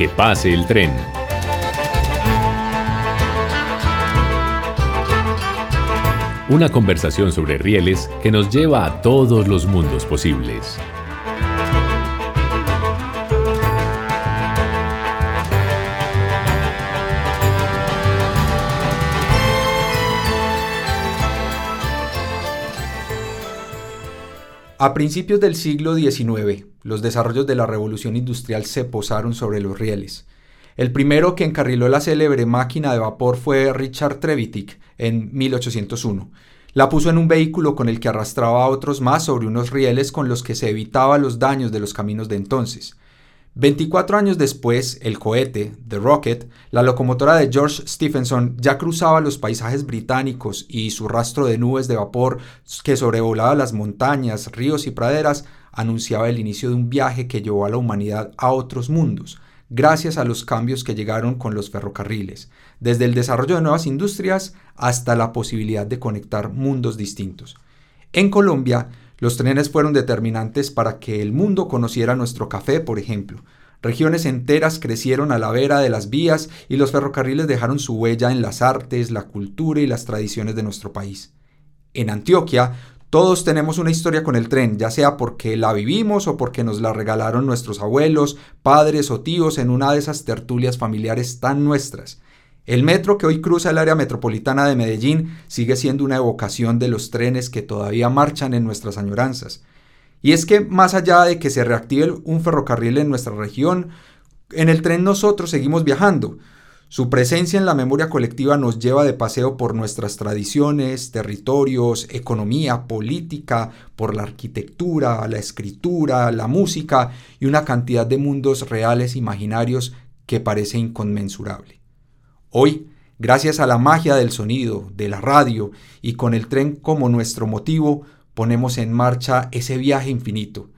Que pase el tren. Una conversación sobre rieles que nos lleva a todos los mundos posibles. A principios del siglo XIX, los desarrollos de la revolución industrial se posaron sobre los rieles. El primero que encarriló la célebre máquina de vapor fue Richard Trevithick en 1801. La puso en un vehículo con el que arrastraba a otros más sobre unos rieles con los que se evitaba los daños de los caminos de entonces. 24 años después, el cohete, The Rocket, la locomotora de George Stephenson, ya cruzaba los paisajes británicos y su rastro de nubes de vapor que sobrevolaba las montañas, ríos y praderas anunciaba el inicio de un viaje que llevó a la humanidad a otros mundos, gracias a los cambios que llegaron con los ferrocarriles, desde el desarrollo de nuevas industrias hasta la posibilidad de conectar mundos distintos. En Colombia, los trenes fueron determinantes para que el mundo conociera nuestro café, por ejemplo. Regiones enteras crecieron a la vera de las vías y los ferrocarriles dejaron su huella en las artes, la cultura y las tradiciones de nuestro país. En Antioquia, todos tenemos una historia con el tren, ya sea porque la vivimos o porque nos la regalaron nuestros abuelos, padres o tíos en una de esas tertulias familiares tan nuestras. El metro que hoy cruza el área metropolitana de Medellín sigue siendo una evocación de los trenes que todavía marchan en nuestras añoranzas. Y es que más allá de que se reactive un ferrocarril en nuestra región, en el tren nosotros seguimos viajando. Su presencia en la memoria colectiva nos lleva de paseo por nuestras tradiciones, territorios, economía, política, por la arquitectura, la escritura, la música y una cantidad de mundos reales imaginarios que parece inconmensurable. Hoy, gracias a la magia del sonido, de la radio y con el tren como nuestro motivo, ponemos en marcha ese viaje infinito.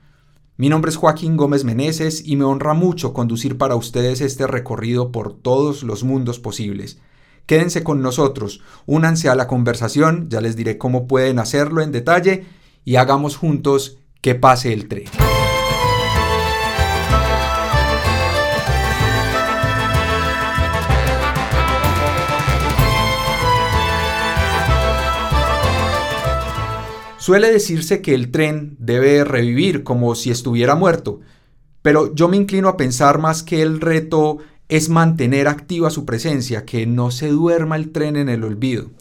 Mi nombre es Joaquín Gómez Meneses y me honra mucho conducir para ustedes este recorrido por todos los mundos posibles. Quédense con nosotros, únanse a la conversación, ya les diré cómo pueden hacerlo en detalle y hagamos juntos que pase el tren. Suele decirse que el tren debe revivir como si estuviera muerto, pero yo me inclino a pensar más que el reto es mantener activa su presencia, que no se duerma el tren en el olvido.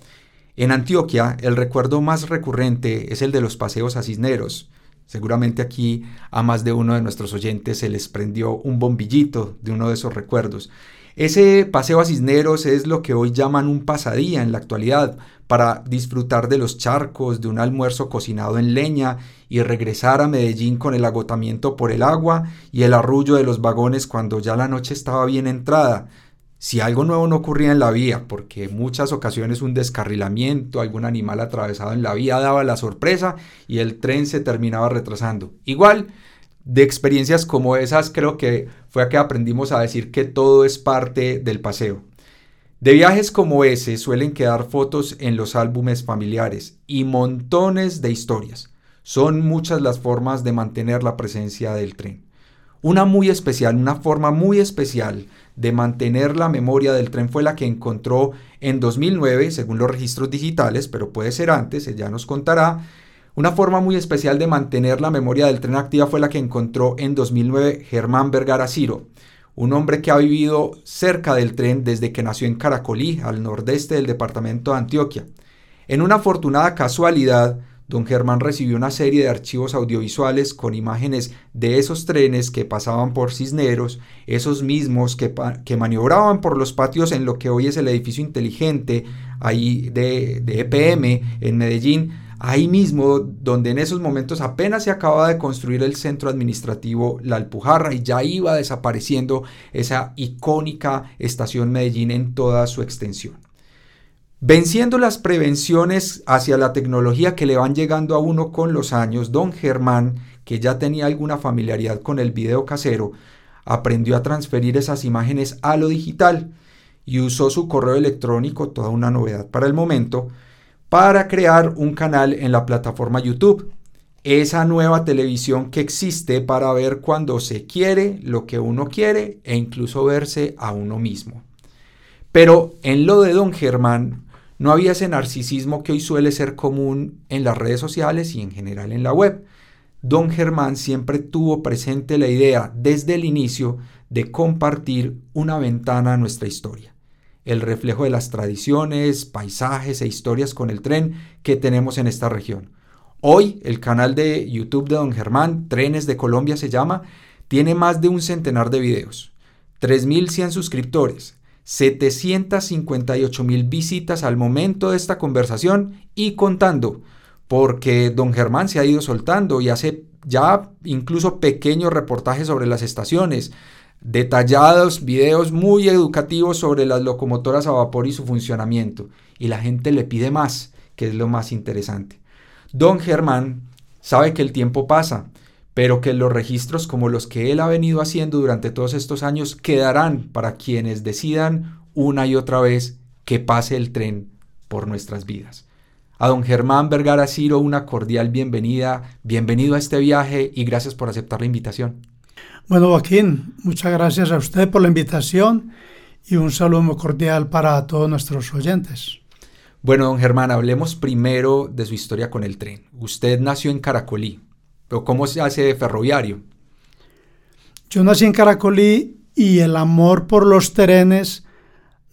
En Antioquia, el recuerdo más recurrente es el de los paseos a Cisneros. Seguramente aquí a más de uno de nuestros oyentes se les prendió un bombillito de uno de esos recuerdos. Ese paseo a Cisneros es lo que hoy llaman un pasadía en la actualidad, para disfrutar de los charcos, de un almuerzo cocinado en leña y regresar a Medellín con el agotamiento por el agua y el arrullo de los vagones cuando ya la noche estaba bien entrada. Si algo nuevo no ocurría en la vía, porque en muchas ocasiones un descarrilamiento, algún animal atravesado en la vía daba la sorpresa y el tren se terminaba retrasando. Igual, de experiencias como esas creo que fue a que aprendimos a decir que todo es parte del paseo. De viajes como ese suelen quedar fotos en los álbumes familiares y montones de historias. Son muchas las formas de mantener la presencia del tren. Una muy especial, una forma muy especial de mantener la memoria del tren fue la que encontró en 2009, según los registros digitales, pero puede ser antes, ella nos contará, una forma muy especial de mantener la memoria del tren activa fue la que encontró en 2009 Germán Vergara Ciro, un hombre que ha vivido cerca del tren desde que nació en Caracolí, al nordeste del departamento de Antioquia. En una afortunada casualidad, don Germán recibió una serie de archivos audiovisuales con imágenes de esos trenes que pasaban por Cisneros, esos mismos que, que maniobraban por los patios en lo que hoy es el edificio inteligente ahí de, de EPM en Medellín, ahí mismo donde en esos momentos apenas se acababa de construir el centro administrativo La Alpujarra y ya iba desapareciendo esa icónica estación Medellín en toda su extensión. Venciendo las prevenciones hacia la tecnología que le van llegando a uno con los años, don Germán, que ya tenía alguna familiaridad con el video casero, aprendió a transferir esas imágenes a lo digital y usó su correo electrónico, toda una novedad para el momento, para crear un canal en la plataforma YouTube. esa nueva televisión que existe para ver cuando se quiere, lo que uno quiere e incluso verse a uno mismo. Pero en lo de don Germán no había ese narcisismo que hoy suele ser común en las redes sociales y en general en la web. Don Germán siempre tuvo presente la idea desde el inicio de compartir una ventana a nuestra historia, el reflejo de las tradiciones, paisajes e historias con el tren que tenemos en esta región. Hoy el canal de YouTube de Don Germán, Trenes de Colombia se llama, tiene más de un centenar de videos, 3.100 suscriptores, 758.000 visitas al momento de esta conversación y contando, porque Don Germán se ha ido soltando y hace ya incluso pequeños reportajes sobre las estaciones, detallados videos muy educativos sobre las locomotoras a vapor y su funcionamiento. Y la gente le pide más, que es lo más interesante. Don Germán sabe que el tiempo pasa, pero que los registros como los que él ha venido haciendo durante todos estos años quedarán para quienes decidan una y otra vez que pase el tren por nuestras vidas. A don Germán Vergara Ciro una cordial bienvenida, bienvenido a este viaje y gracias por aceptar la invitación. Bueno, Joaquín, muchas gracias a usted por la invitación y un saludo muy cordial para todos nuestros oyentes. Bueno, don Germán, hablemos primero de su historia con el tren. Usted nació en Caracolí, pero ¿cómo se hace de ferroviario? Yo nací en Caracolí y el amor por los trenes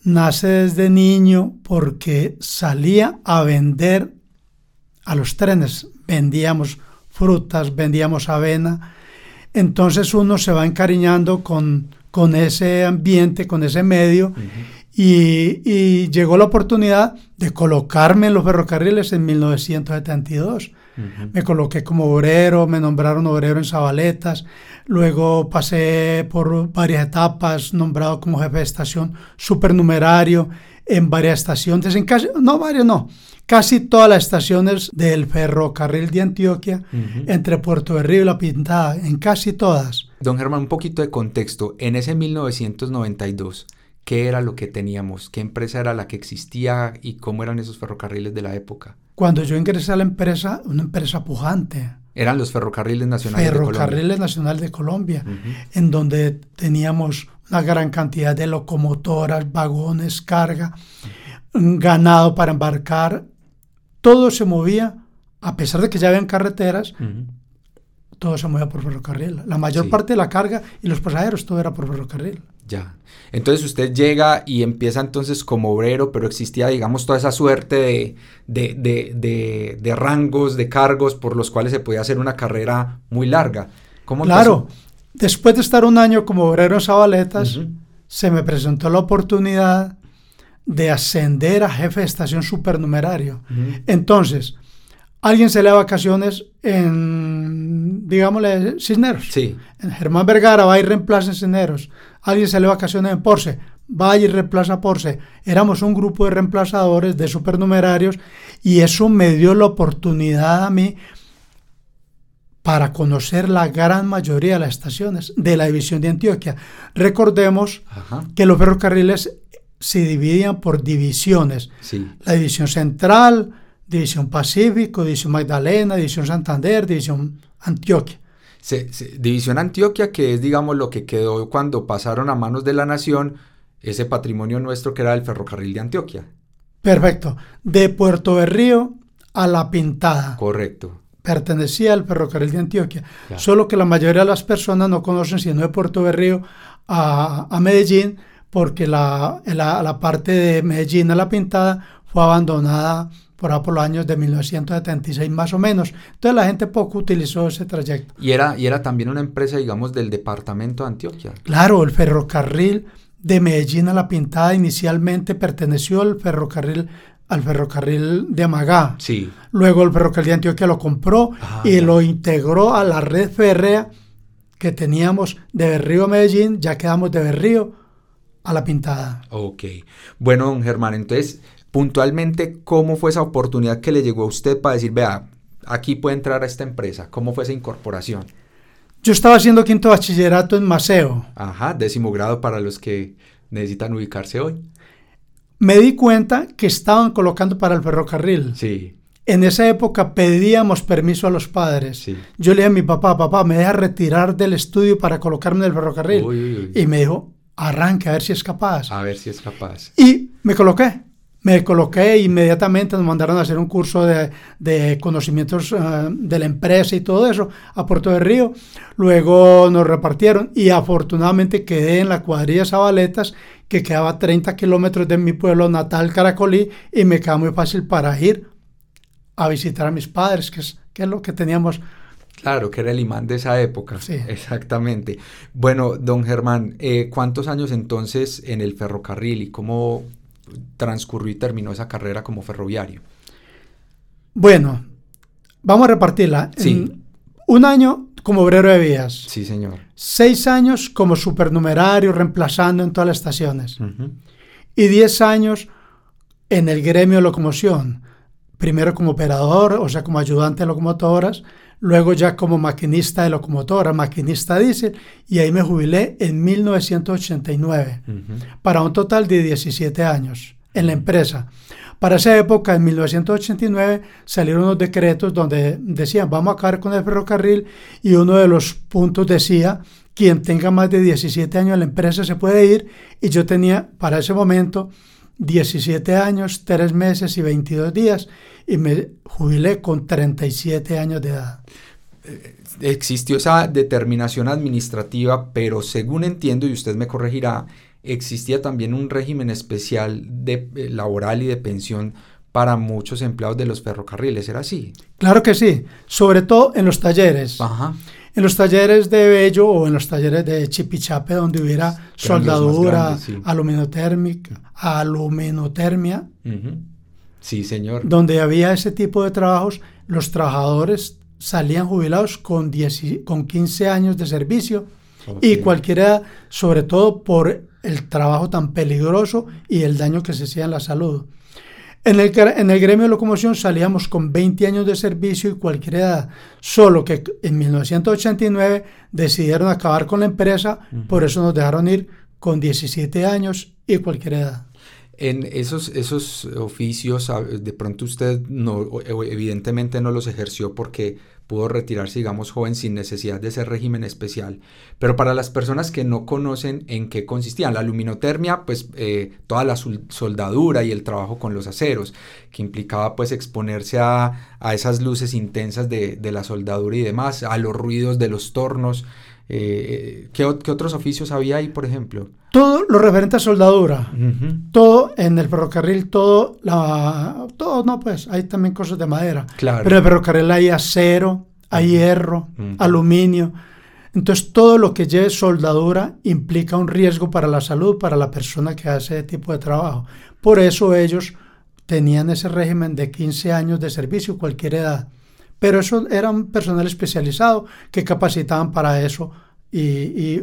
nace desde niño porque salía a vender a los trenes. Vendíamos frutas, vendíamos avena. Entonces uno se va encariñando con, con ese ambiente, con ese medio. Y, llegó la oportunidad de colocarme en los ferrocarriles en 1972. Me coloqué como obrero, me nombraron obrero en Zabaletas, luego pasé por varias etapas, nombrado como jefe de estación supernumerario en varias estaciones, en casi, no varias, no, casi todas las estaciones del ferrocarril de Antioquia, entre Puerto de Río y La Pintada, en casi todas. Don Germán, un poquito de contexto. En ese 1992, qué era lo que teníamos, qué empresa era la que existía y cómo eran esos ferrocarriles de la época. Cuando yo ingresé a la empresa, una empresa pujante. Eran los ferrocarriles nacionales de Colombia. Ferrocarriles Nacionales de Colombia, en donde teníamos una gran cantidad de locomotoras, vagones, carga, ganado para embarcar. Todo se movía, a pesar de que ya habían carreteras, todo se movía por ferrocarril. La mayor parte de la carga y los pasajeros, todo era por ferrocarril. Ya. Entonces usted llega y empieza entonces como obrero, pero existía, digamos, toda esa suerte de, rangos, de cargos por los cuales se podía hacer una carrera muy larga. ¿Cómo claro, después de estar un año como obrero en Zabaletas, se me presentó la oportunidad de ascender a jefe de estación supernumerario. Entonces, alguien se le da vacaciones en, digámosle, Cisneros. Sí. En Germán Vergara va y reemplaza en Cisneros. Alguien se le da vacaciones en Porce. Va y reemplaza a Porce. Éramos un grupo de reemplazadores, de supernumerarios, y eso me dio la oportunidad a mí para conocer la gran mayoría de las estaciones de la división de Antioquia. Recordemos que los ferrocarriles se dividían por divisiones. Sí. La división central, División Pacífico, División Magdalena, División Santander, División Antioquia. División Antioquia, que es, digamos, lo que quedó cuando pasaron a manos de la nación ese patrimonio nuestro que era el ferrocarril de Antioquia. Perfecto. De Puerto de Río a La Pintada. Correcto. Pertenecía al ferrocarril de Antioquia. Solo que la mayoría de las personas no conocen, sino de Puerto de Río a, Medellín, porque la, la, la parte de Medellín a La Pintada fue abandonada por por los años de 1976 más o menos. Entonces la gente poco utilizó ese trayecto. Y era, y era también una empresa, digamos, del departamento de Antioquia. Claro, el ferrocarril de Medellín a La Pintada inicialmente perteneció al ferrocarril al ferrocarril de Amagá. Sí. Luego el ferrocarril de Antioquia lo compró ah, y lo integró a la red férrea que teníamos de Berrío a Medellín, ya quedamos de Berrío a La Pintada. Ok. Bueno, don Germán, entonces puntualmente cómo fue esa oportunidad que le llegó a usted para decir, vea, aquí puede entrar a esta empresa, cómo fue esa incorporación. Yo estaba haciendo quinto bachillerato en Maceo. Ajá, décimo grado para los que necesitan ubicarse hoy. Me di cuenta que estaban colocando para el ferrocarril. Sí. En esa época pedíamos permiso a los padres. Sí. Yo le dije a mi papá, papá, me deja retirar del estudio para colocarme en el ferrocarril. Uy, uy, uy. Y me dijo, arranque a ver si es capaz. A ver si es capaz. Y me coloqué. Me coloqué e inmediatamente nos mandaron a hacer un curso de, de conocimientos eh, de la empresa y todo eso a Puerto de Río. Luego nos repartieron y afortunadamente quedé en la cuadrilla Zabaletas, que quedaba a 30 kilómetros de mi pueblo natal, Caracolí, y me quedaba muy fácil para ir a visitar a mis padres, que es, que es lo que teníamos. Claro, que era el imán de esa época. Sí. Exactamente. Bueno, don Germán, eh, ¿cuántos años entonces en el ferrocarril y cómo transcurrió y terminó esa carrera como ferroviario? Bueno, vamos a repartirla. Sí. En un año como obrero de vías. Sí, señor. Seis años como supernumerario, reemplazando en todas las estaciones. Y diez años en el gremio de locomoción. Primero como operador, o sea, como ayudante de locomotoras. Luego ya como maquinista de locomotora, maquinista diésel. Y ahí me jubilé en 1989. Ujú. Para un total de 17 años en la empresa. Para esa época, en 1989, salieron unos decretos donde decían, vamos a acabar con el ferrocarril y uno de los puntos decía, quien tenga más de 17 años en la empresa se puede ir y yo tenía para ese momento 17 años, 3 meses y 22 días y me jubilé con 37 años de edad. Existió esa determinación administrativa, pero según entiendo, y usted me corregirá, existía también un régimen especial de, eh, laboral y de pensión para muchos empleados de los ferrocarriles. ¿Era así? Claro que sí, sobre todo en los talleres. Ajá. En los talleres de Bello o en los talleres de Chipichape, donde hubiera soldadura, grandes, sí. aluminotérmica, aluminotermia. Sí, señor. donde había ese tipo de trabajos, los trabajadores salían jubilados con, 10 y- con 15 años de servicio y cualquiera, sobre todo por el trabajo tan peligroso y el daño que se hacía en la salud. En el, en el gremio de locomoción salíamos con 20 años de servicio y cualquier edad, solo que en 1989 decidieron acabar con la empresa, por eso nos dejaron ir con 17 años y cualquier edad. En esos, esos oficios, a- de pronto usted no, evidentemente no los ejerció porque pudo retirarse, digamos, joven sin necesidad de ese régimen especial. Pero para las personas que no conocen en qué consistían, la luminotermia, pues eh, toda la soldadura y el trabajo con los aceros, que implicaba pues exponerse a, a esas luces intensas de, de la soldadura y demás, a los ruidos de los tornos. Eh, ¿qué, ot- qué otros oficios había ahí, por ejemplo? Todo lo referente a soldadura, todo en el ferrocarril, todo, la, todo, no, pues hay también cosas de madera. Claro. Pero en el ferrocarril hay acero, hay hierro, aluminio. Entonces todo lo que lleve soldadura implica un riesgo para la salud, para la persona que hace ese tipo de trabajo. Por eso ellos tenían ese régimen de 15 años de servicio, cualquier edad. Pero eso era un personal especializado que capacitaban para eso y,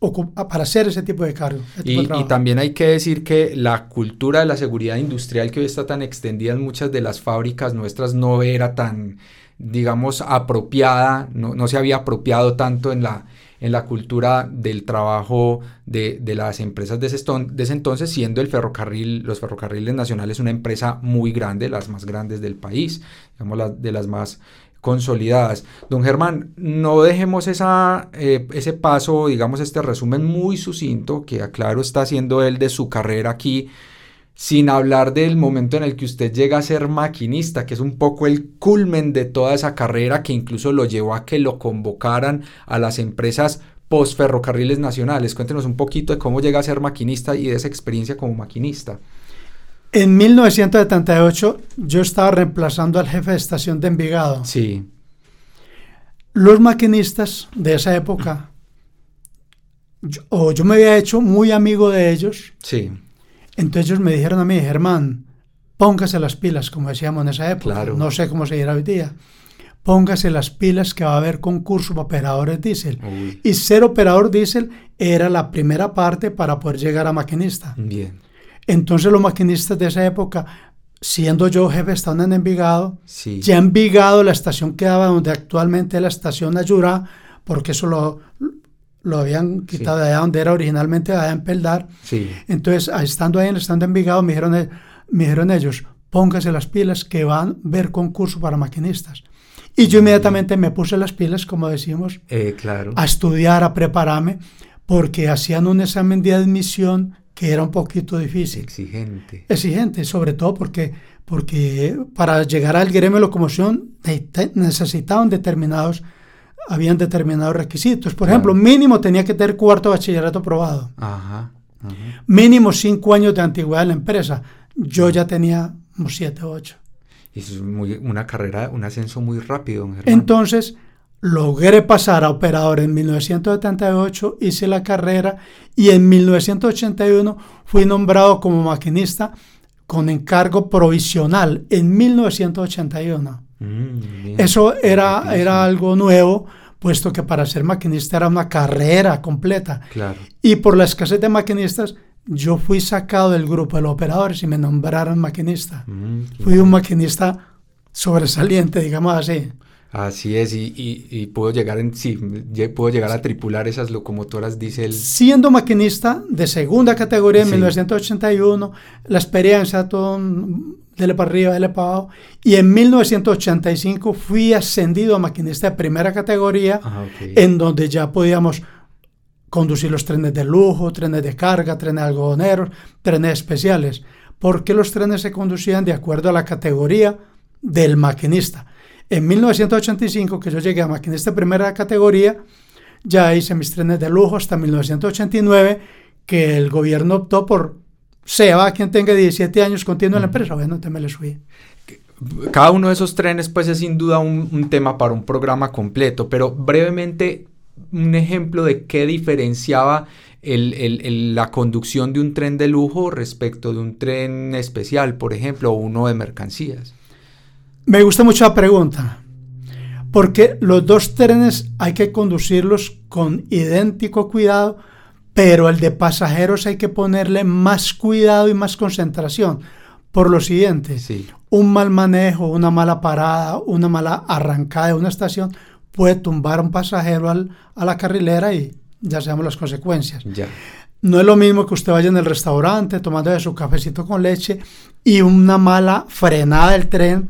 ocu- para hacer ese tipo de cargo. de Y, también hay que decir que la cultura de la seguridad industrial que hoy está tan extendida en muchas de las fábricas nuestras no era tan, digamos, apropiada, no, no se había apropiado tanto en la, en la cultura del trabajo de, de las empresas de ese, entonces, siendo el ferrocarril, los ferrocarriles nacionales una empresa muy grande, las más grandes del país, digamos, de las más consolidadas. Don Germán, no dejemos esa, eh, ese paso, digamos, este resumen muy sucinto que, aclaro, está haciendo él de su carrera aquí, sin hablar del momento en el que usted llega a ser maquinista, que es un poco el culmen de toda esa carrera que incluso lo llevó a que lo convocaran a las empresas postferrocarriles nacionales. Cuéntenos un poquito de cómo llega a ser maquinista y de esa experiencia como maquinista. En 1978 yo estaba reemplazando al jefe de estación de Envigado. Sí, Los maquinistas de esa época, yo, o yo me había hecho muy amigo de ellos, sí, entonces ellos me dijeron a mí, Germán, póngase las pilas, como decíamos en esa época, Claro. no sé cómo se dirá hoy día, póngase las pilas que va a haber concurso para operadores diésel. Uy. Y ser operador diésel era la primera parte para poder llegar a maquinista. bien, Entonces los maquinistas de esa época, siendo yo jefe, estaban en Envigado, sí, ya Envigado, la estación quedaba donde actualmente es la estación Ayurá, porque eso lo, lo habían quitado de allá donde era originalmente, allá en Peldar. sí, Entonces, ahí estando ahí en el stand de Envigado, me dijeron, eh, me dijeron ellos, póngase las pilas que van a ver concurso para maquinistas. Y yo inmediatamente me puse las pilas, como decimos, Eh, claro. a estudiar, a prepararme, porque hacían un examen de admisión que era un poquito difícil, Exigente. exigente, sobre todo porque, porque para llegar al gremio de locomoción necesitaban determinados, habían determinados requisitos. Por ejemplo, mínimo tenía que tener cuarto bachillerato aprobado, Ajá. ajá. mínimo cinco años de antigüedad en la empresa. Yo ya tenía siete o ocho. Y es muy, una carrera, un ascenso muy rápido, Germán. Entonces, logré pasar a operador en 1978, hice la carrera y en 1981 fui nombrado como maquinista con encargo provisional en 1981. Mm. Eso era, era algo nuevo, puesto que para ser maquinista era una carrera completa. Claro. Y por la escasez de maquinistas, yo fui sacado del grupo de los operadores y me nombraron maquinista. Mm, Fui un maquinista sobresaliente, digamos así. Así es, y, y, y pudo llegar en sí, pudo llegar a tripular esas locomotoras diésel. Siendo maquinista de segunda categoría en Sí. 1981, la experiencia, todo un- dele para arriba, dele para abajo, y en 1985 fui ascendido a maquinista de primera categoría, Ah, ok. en donde ya podíamos conducir los trenes de lujo, trenes de carga, trenes algodoneros, trenes especiales, porque los trenes se conducían de acuerdo a la categoría del maquinista. En 1985, que yo llegué a maquinista de primera categoría, ya hice mis trenes de lujo hasta 1989, que el gobierno optó por sea quien tenga 17 años continuo en la empresa. Bueno, entonces me les fui. Cada uno de esos trenes, pues, es sin duda un, un tema para un programa completo, pero brevemente, un ejemplo de qué diferenciaba el- el- el- la conducción de un tren de lujo respecto de un tren especial, por ejemplo, o uno de mercancías. Me gusta mucho la pregunta, porque los dos trenes hay que conducirlos con idéntico cuidado, pero el de pasajeros hay que ponerle más cuidado y más concentración. Por lo siguiente, Sí. un mal manejo, una mala parada, una mala arrancada de una estación puede tumbar a un pasajero al- a la carrilera y ya sabemos las consecuencias. Ya. No es lo mismo que usted vaya en el restaurante tomando su cafecito con leche y una mala frenada del tren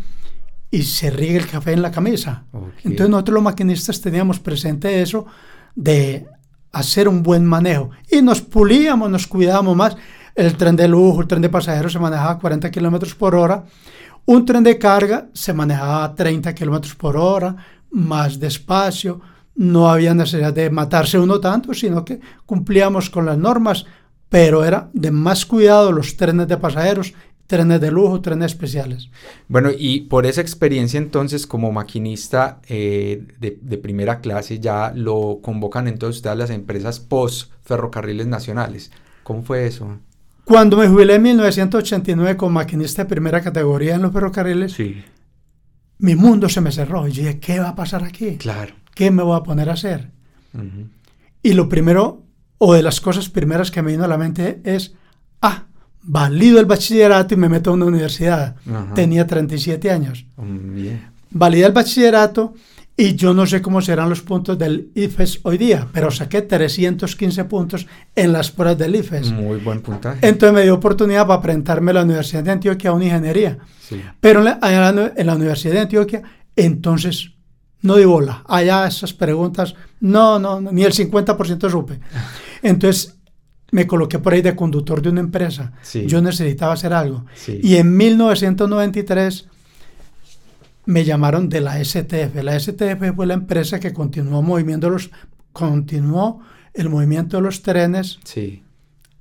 y se riegue el café en la camisa. Entonces nosotros los maquinistas teníamos presente eso de hacer un buen manejo y nos pulíamos, nos cuidábamos más. El tren de lujo, el tren de pasajeros se manejaba a 40 kilómetros por hora. Un tren de carga se manejaba a 30 kilómetros por hora, más despacio. No había necesidad de matarse uno tanto, sino que cumplíamos con las normas, pero era de más cuidado los trenes de pasajeros, trenes de lujo, trenes especiales. Bueno, y por esa experiencia entonces como maquinista eh, de, de primera clase ya lo convocan entonces ustedes las empresas post ferrocarriles nacionales. ¿Cómo fue eso? Cuando me jubilé en 1989 como maquinista de primera categoría en los ferrocarriles, Sí. mi mundo se me cerró. Y yo dije, ¿qué va a pasar aquí? Claro. ¿Qué me voy a poner a hacer? Y lo primero, o de las cosas primeras que me vino a la mente es, ah, valido el bachillerato y me meto a una universidad. Ajá. Tenía 37 años. Mm, Bien. Validé el bachillerato y yo no sé cómo serán los puntos del IFES hoy día, pero saqué 315 puntos en las pruebas del IFES. Muy buen puntaje. Entonces me dio oportunidad para presentarme a la Universidad de Antioquia a una ingeniería. Sí. Pero en la, en la Universidad de Antioquia, entonces no di bola. Allá esas preguntas, no, no, no, ni el 50% supe. Entonces me coloqué por ahí de conductor de una empresa. Sí. Yo necesitaba hacer algo. Sí. Y en 1993 me llamaron de la STF. La STF fue la empresa que continuó moviendo los, continuó el movimiento de los trenes Sí.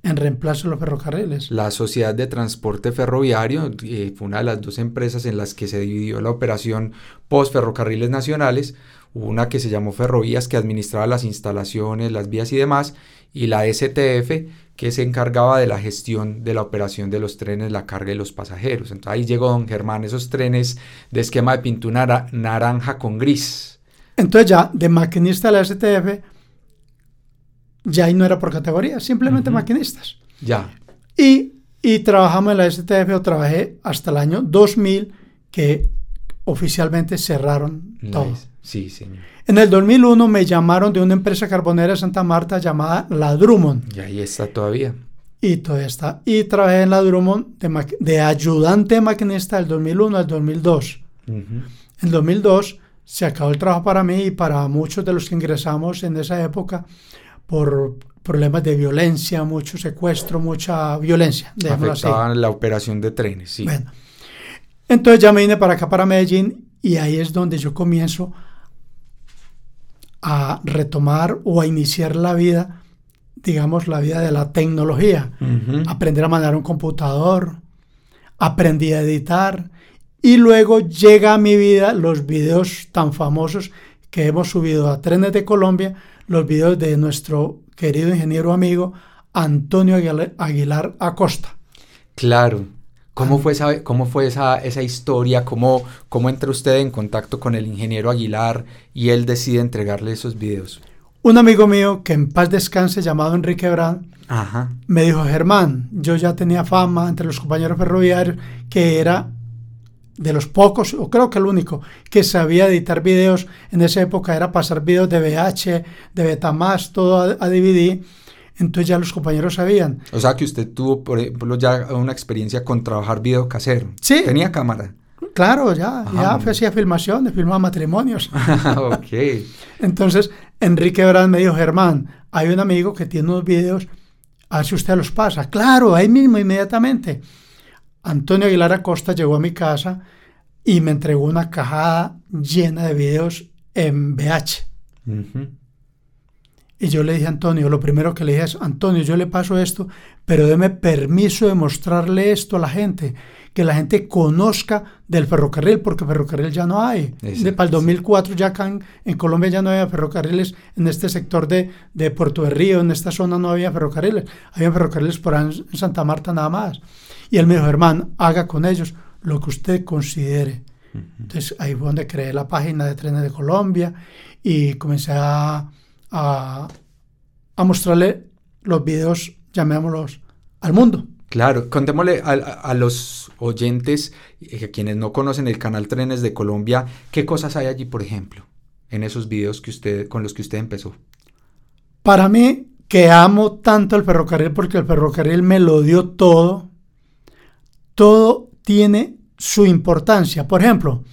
en reemplazo de los ferrocarriles. La Sociedad de Transporte Ferroviario eh, fue una de las dos empresas en las que se dividió la operación post ferrocarriles nacionales. Una que se llamó Ferrovías que administraba las instalaciones, las vías y demás, y la STF que se encargaba de la gestión de la operación de los trenes, la carga y los pasajeros. Entonces ahí llegó don Germán, esos trenes de esquema de pintura nara- naranja con gris. Entonces ya de maquinista de la STF, ya ahí no era por categoría, simplemente maquinistas. Ya. Y, y trabajamos en la STF, o trabajé hasta el año 2000, que oficialmente cerraron todo. Nice. Sí, señor. En el 2001 me llamaron de una empresa carbonera de Santa Marta llamada La Drummond. Y ahí está todavía. y todavía está. Y trabajé en la Drummond de, de ayudante maquinista del 2001 al 2002. En 2002 se acabó el trabajo para mí y para muchos de los que ingresamos en esa época por problemas de violencia, mucho secuestro, mucha violencia, digámoslo así. Afectaban la operación de trenes, sí. Bueno, entonces ya me vine para acá, para Medellín, y ahí es donde yo comienzo a retomar o a iniciar la vida, digamos, la vida de la tecnología. Aprender a manejar un computador, aprendí a editar, y luego llega a mi vida los videos tan famosos que hemos subido a Trenes de Colombia, los videos de nuestro querido ingeniero amigo Antonio Aguilar Acosta. Claro. ¿Cómo fue esa, cómo fue esa, esa historia? ¿Cómo, ¿Cómo entra usted en contacto con el ingeniero Aguilar y él decide entregarle esos videos? Un amigo mío que en paz descanse, llamado Enrique Brand, Ajá. me dijo, Germán, yo ya tenía fama entre los compañeros ferroviarios que era de los pocos, o creo que el único, que sabía editar videos. En esa época era pasar videos de VH, de Betamax, todo a, a DVD. Entonces ya los compañeros sabían. O sea que usted tuvo, por ejemplo, ya una experiencia con trabajar video casero. Sí. Tenía cámara. Claro, ya, Ajá. ya hacía filmaciones, filmaba matrimonios. ok. Entonces, Enrique Brand me dijo, Germán, hay un amigo que tiene unos videos, a ver si usted los pasa. Claro, ahí mismo, inmediatamente. Antonio Aguilar Acosta llegó a mi casa y me entregó una cajada llena de videos en VH. Y yo le dije a Antonio, lo primero que le dije es, Antonio, yo le paso esto, pero deme permiso de mostrarle esto a la gente, que la gente conozca del ferrocarril, porque ferrocarril ya no hay. Exacto, De, para el sí. 2004 ya acá en, en Colombia ya no había ferrocarriles, en este sector de, de Puerto de Río, en esta zona no había ferrocarriles, había ferrocarriles por ahí en Santa Marta nada más. Y él me dijo, hermano, haga con ellos lo que usted considere. Entonces ahí fue donde creé la página de Trenes de Colombia y comencé a, a, a mostrarle los videos, llamémoslos, al mundo. Claro, contémosle a, a- a los oyentes, eh, quienes no conocen el canal Trenes de Colombia, ¿qué cosas hay allí, por ejemplo, en esos videos que usted, con los que usted empezó? Para mí, que amo tanto el ferrocarril porque el ferrocarril me lo dio todo, todo tiene su importancia. Por ejemplo,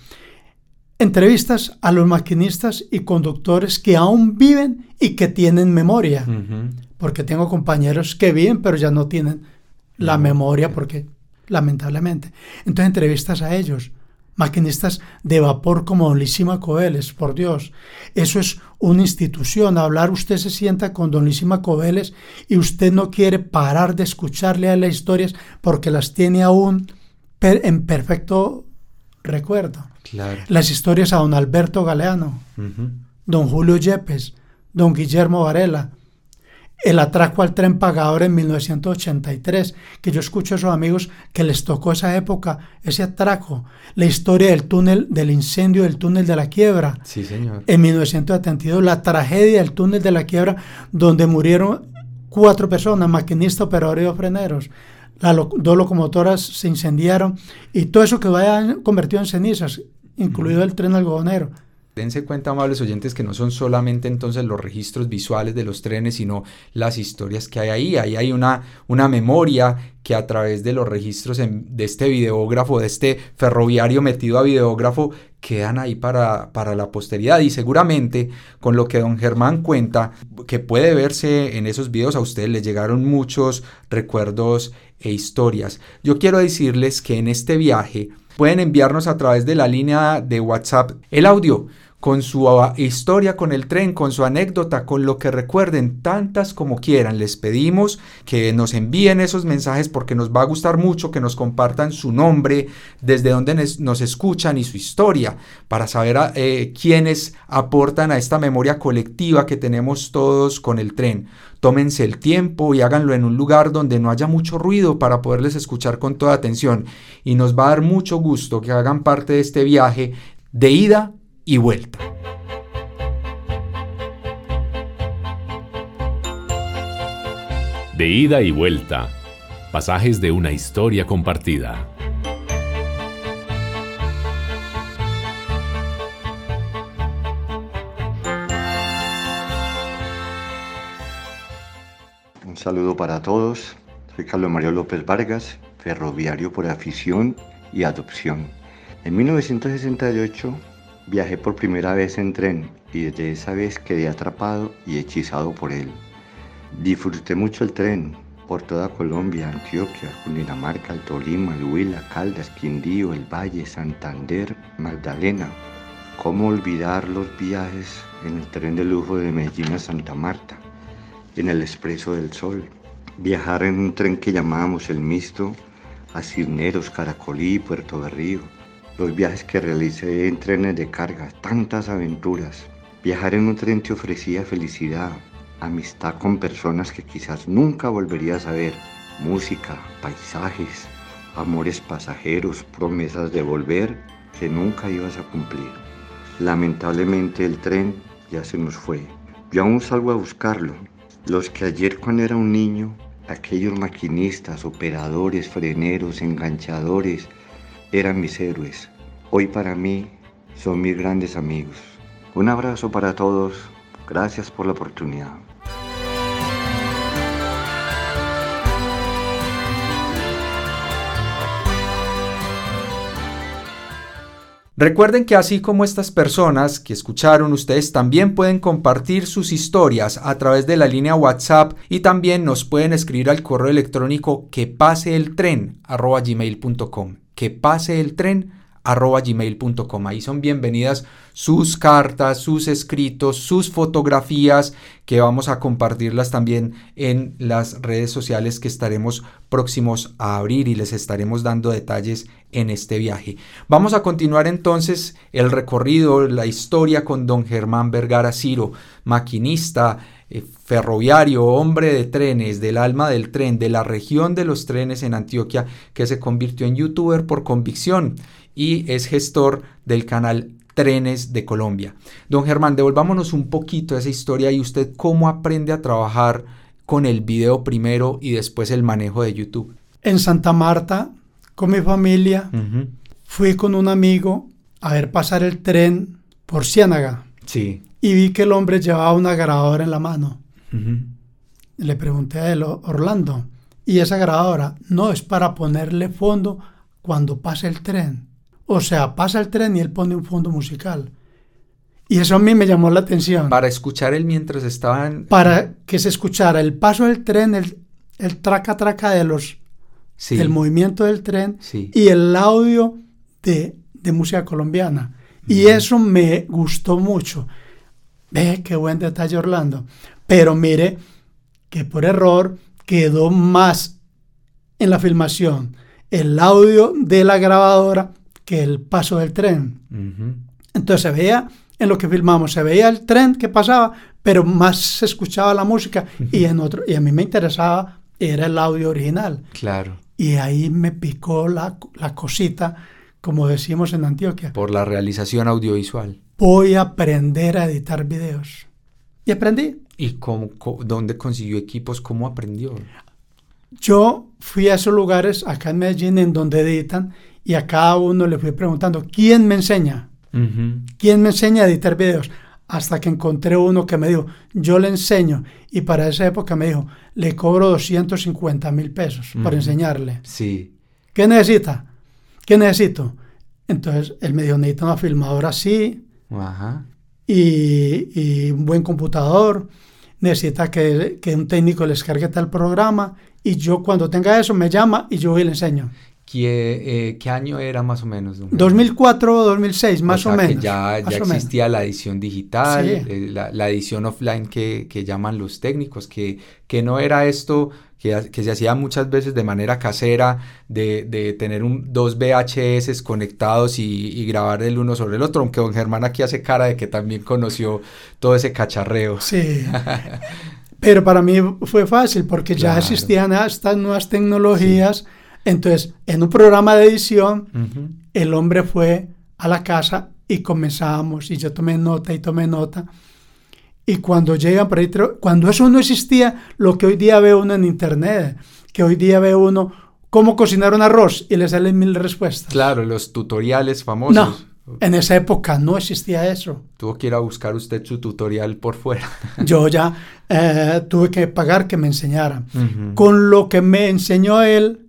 entrevistas a los maquinistas y conductores que aún viven y que tienen memoria. Porque tengo compañeros que viven pero ya no tienen la memoria porque lamentablemente. Entonces entrevistas a ellos, maquinistas de vapor como Don Lísima Coveles, por Dios. Eso es una institución. Hablar, usted se sienta con Don Lísima Coveles y usted no quiere parar de escucharle a las historias porque las tiene aún en perfecto recuerdo. Claro. Las historias a Don Alberto Galeano, don Julio Yepes, don Guillermo Varela, el atraco al tren pagador en 1983, que yo escucho a esos amigos que les tocó esa época, ese atraco, la historia del túnel, del incendio del túnel de la quiebra, Sí, señor. en 1972, la tragedia del túnel de la quiebra, donde murieron cuatro personas, maquinista, operador y freneros. Las lo- dos locomotoras se incendiaron y todo eso quedó allá convertido en cenizas, incluido el tren algodonero. Dense cuenta, amables oyentes, que no son solamente entonces los registros visuales de los trenes, sino las historias que hay ahí. Ahí hay una, una memoria que a través de los registros de este videógrafo, de este ferroviario metido a videógrafo, quedan ahí para, para la posteridad. Y seguramente con lo que don Germán cuenta, que puede verse en esos videos, a ustedes les llegaron muchos recuerdos e historias. Yo quiero decirles que en este viaje pueden enviarnos a través de la línea de WhatsApp el audio con su ah, historia con el tren, con su anécdota, con lo que recuerden, tantas como quieran. Les pedimos que nos envíen esos mensajes porque nos va a gustar mucho que nos compartan su nombre, desde dónde nos, escuchan y su historia, para saber a- eh, quiénes aportan a esta memoria colectiva que tenemos todos con el tren. Tómense el tiempo y háganlo en un lugar donde no haya mucho ruido para poderles escuchar con toda atención. Y nos va a dar mucho gusto que hagan parte de este viaje de ida y vuelta. De ida y vuelta. Pasajes de una historia compartida. Un saludo para todos, Soy Carlos Mario López Vargas, ferroviario por afición y adopción. En 1968 viajé por primera vez en tren y desde esa vez quedé atrapado y hechizado por él. Disfruté mucho el tren por toda Colombia, Antioquia, Cundinamarca, Tolima, el Huila, Caldas, Quindío, el Valle, Santander, Magdalena. ¿Cómo olvidar los viajes en el tren de lujo de Medellín a Santa Marta, en el Expreso del Sol? Viajar en un tren que llamábamos el Misto a Cirneros, Caracolí, Puerto Berrío. Los viajes que realicé en trenes de carga, tantas aventuras. Viajar en un tren te ofrecía felicidad, amistad con personas que quizás nunca volverías a ver, música, paisajes, amores pasajeros, promesas de volver que nunca ibas a cumplir. Lamentablemente el tren ya se nos fue. Yo aún salgo a buscarlo. Los que ayer cuando era un niño, aquellos maquinistas, operadores, freneros, enganchadores, eran mis héroes. Hoy para mí son mis grandes amigos. Un abrazo para todos. Gracias por la oportunidad. Recuerden que así como estas personas que escucharon, ustedes también pueden compartir sus historias a través de la línea WhatsApp y también nos pueden escribir al correo electrónico que pase el tren gmail.com. Que pase el tren arroba gmail.com. Ahí son bienvenidas sus cartas, sus escritos, sus fotografías, que vamos a compartirlas también en las redes sociales que estaremos próximos a abrir y les estaremos dando detalles en este viaje. Vamos a continuar entonces el recorrido, la historia con don Germán Vergara Ciro, maquinista, eh, ferroviario, hombre de trenes, del alma del tren, de la región de los trenes en Antioquia, que se convirtió en youtuber por convicción y es gestor del canal Trenes de Colombia. Don Germán, devolvámonos un poquito a esa historia y usted cómo aprende a trabajar con el video primero y después el manejo de YouTube. En Santa Marta, con mi familia, fui con un amigo a ver pasar el tren por Ciénaga. Sí. Y vi que el hombre llevaba una grabadora en la mano. Le pregunté a él, Orlando, ¿y esa grabadora? No, es para ponerle fondo cuando pase el tren. O sea, pasa el tren y él pone un fondo musical. Y eso a mí me llamó la atención. Para escuchar él mientras estaban... Para que se escuchara el paso del tren, el, el traca traca de los... Sí. El movimiento del tren y el audio de, música colombiana. Y eso me gustó mucho. Ve qué buen detalle Orlando. Pero mire que por error quedó más en la filmación el audio de la grabadora que el paso del tren. Entonces se veía, en lo que filmamos, se veía el tren que pasaba, pero más se escuchaba la música y en otro, y a mí me interesaba, era el audio original. Claro. Y ahí me picó la, cosita, como decimos en Antioquia. Por la realización audiovisual. Voy a aprender a editar videos. Y aprendí. ¿Y cómo, dónde consiguió equipos? ¿Cómo aprendió? Yo fui a esos lugares acá en Medellín en donde editan y a cada uno le fui preguntando, ¿quién me enseña? ¿Quién me enseña a editar videos? Hasta que encontré uno que me dijo, yo le enseño. Y para esa época me dijo, le cobro 250 mil pesos por enseñarle. Sí. ¿Qué necesita? ¿Qué necesito? Entonces él me dijo, necesita una filmadora así. Y, un buen computador. Necesita que, que un técnico les cargue tal programa. Y yo cuando tenga eso me llama y yo y le enseño. ¿Qué, eh, ¿Qué, año era más o menos? 2004 o 2006, más o, menos. ya, ya existía la edición digital, eh, la, edición offline que, que, llaman los técnicos, que, que no era esto que, que, se hacía muchas veces de manera casera, de, de tener un, dos VHS conectados y, y, grabar el uno sobre el otro, aunque don Germán aquí hace cara de que también conoció todo ese cacharreo. Sí. Pero para mí fue fácil porque ya existían estas nuevas tecnologías. Entonces, en un programa de edición, el hombre fue a la casa y comenzamos, y yo tomé nota y tomé nota. Y cuando llegan por ahí, cuando eso no existía, lo que hoy día ve uno en internet, que hoy día ve uno cómo cocinar un arroz y le salen mil respuestas. Claro, los tutoriales famosos. No, En esa época no existía eso. Tuvo que ir a buscar usted su tutorial por fuera. Yo ya eh, tuve que pagar que me enseñaran. Ujú. Con lo que me enseñó él,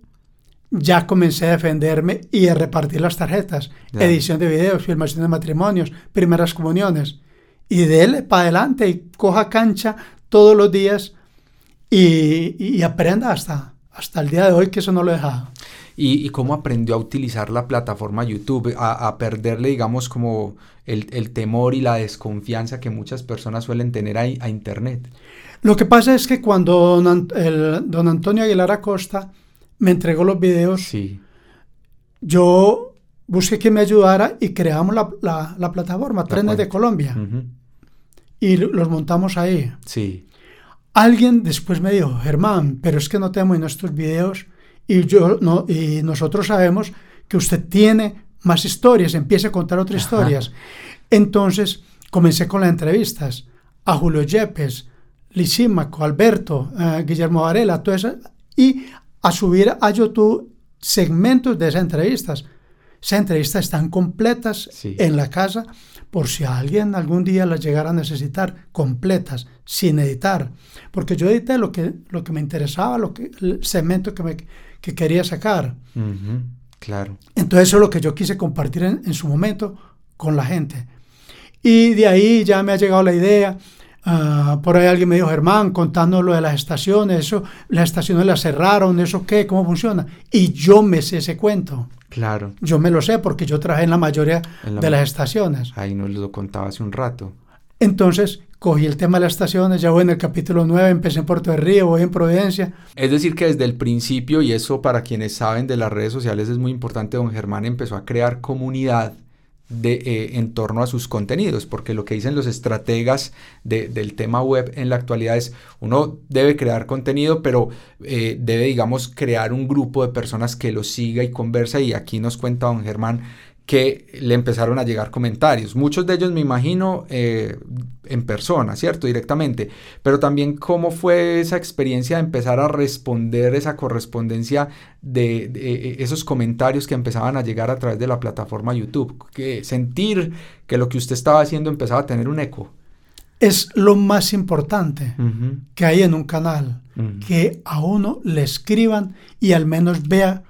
ya comencé a defenderme y a repartir las tarjetas. Edición de videos, filmación de matrimonios, primeras comuniones. Y dele para adelante y coja cancha todos los días y, y aprenda hasta, hasta el día de hoy que eso no lo he dejado. ¿Y, y cómo aprendió a utilizar la plataforma YouTube? A, a perderle, digamos, como el, el temor y la desconfianza que muchas personas suelen tener a, a Internet. Lo que pasa es que cuando don, el- don Antonio Aguilar Acosta me entregó los videos, Sí. yo busqué que me ayudara y creamos la, la- la plataforma Trenes cuenta. de Colombia y lo- los montamos ahí. Sí. Alguien después me dijo, Germán, pero es que no tenemos nuestros videos y, yo, no, y nosotros sabemos que usted tiene más historias, empiece a contar otras Ajá. historias. Entonces comencé con las entrevistas a Julio Yepes, Lisímaco, Alberto, eh, Guillermo Varela, todo eso, y a subir a YouTube segmentos de esas entrevistas. Esas entrevistas están completas Sí. en la casa por si alguien algún día las llegara a necesitar, completas, sin editar. Porque yo edité lo que, lo que me interesaba, lo que, el segmento que, me, que quería sacar. Ujú. Claro. Entonces eso es lo que yo quise compartir en, en su momento con la gente. Y de ahí ya me ha llegado la idea. ah, por ahí alguien me dijo, Germán, contando lo de las estaciones, eso, las estaciones las cerraron, eso qué, cómo funciona. Y yo me sé ese cuento. Claro. Yo me lo sé porque yo trabajé en la mayoría En la de las estaciones. Ahí nos lo contaba hace un rato. Entonces cogí el tema de las estaciones, ya voy en el capítulo 9, empecé en Puerto de Río, voy en Providencia. Es decir, que desde el principio, y eso para quienes saben de las redes sociales es muy importante, don Germán empezó a crear comunidad de, eh, en torno a sus contenidos, porque lo que dicen los estrategas de- del tema web en la actualidad es, uno debe crear contenido, pero eh, debe, digamos, crear un grupo de personas que lo siga y conversa, y aquí nos cuenta don Germán que le empezaron a llegar comentarios, muchos de ellos me imagino eh, en persona, ¿cierto? Directamente, pero también cómo fue esa experiencia de empezar a responder esa correspondencia de, de, eh, esos comentarios que empezaban a llegar a través de la plataforma YouTube, que sentir que lo que usted estaba haciendo empezaba a tener un eco. Es lo más importante que hay en un canal, que a uno le escriban y al menos vea